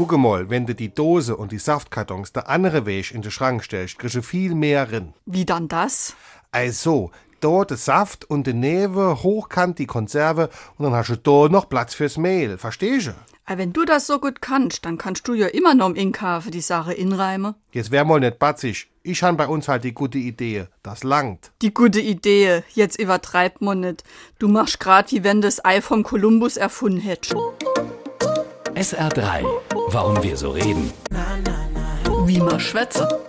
Gucke mal, wenn du die Dose und die Saftkartons der andere Weg in den Schrank stellst, kriegst du viel mehr rin. Wie dann das? Also, da der Saft und die Neve, hochkant die Konserve und dann hast du da noch Platz fürs Mehl. Verstehst du? Aber wenn du das so gut kannst, dann kannst du ja immer noch im Inkhafe die Sache inreimen. Jetzt wär mal nicht batzig. Ich han bei uns halt die gute Idee. Das langt. Die gute Idee, jetzt übertreibt man nicht. Du machst grad wie wenn das Ei vom Kolumbus erfunden hättest. SR3. Warum wir so reden. Wie man schwätze.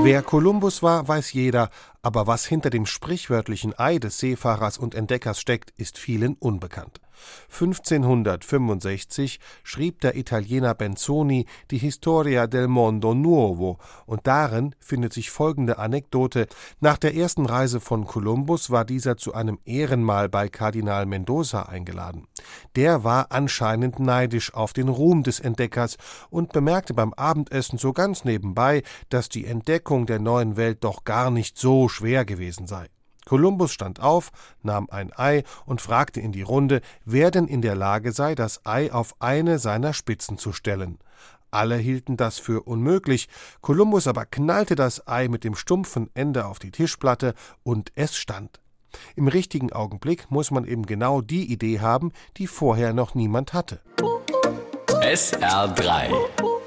Wer Kolumbus war, weiß jeder, aber was hinter dem sprichwörtlichen Ei des Seefahrers und Entdeckers steckt, ist vielen unbekannt. 1565 schrieb der Italiener Benzoni die Historia del Mondo Nuovo und darin findet sich folgende Anekdote. Nach der ersten Reise von Kolumbus war dieser zu einem Ehrenmahl bei Kardinal Mendoza eingeladen. Der war anscheinend neidisch auf den Ruhm des Entdeckers und bemerkte beim Abendessen so ganz nebenbei, dass die Entdeckung der neuen Welt doch gar nicht so schwer gewesen sei. Kolumbus stand auf, nahm ein Ei und fragte in die Runde, wer denn in der Lage sei, das Ei auf eine seiner Spitzen zu stellen. Alle hielten das für unmöglich, Kolumbus aber knallte das Ei mit dem stumpfen Ende auf die Tischplatte und es stand. Im richtigen Augenblick muss man eben genau die Idee haben, die vorher noch niemand hatte. SR3.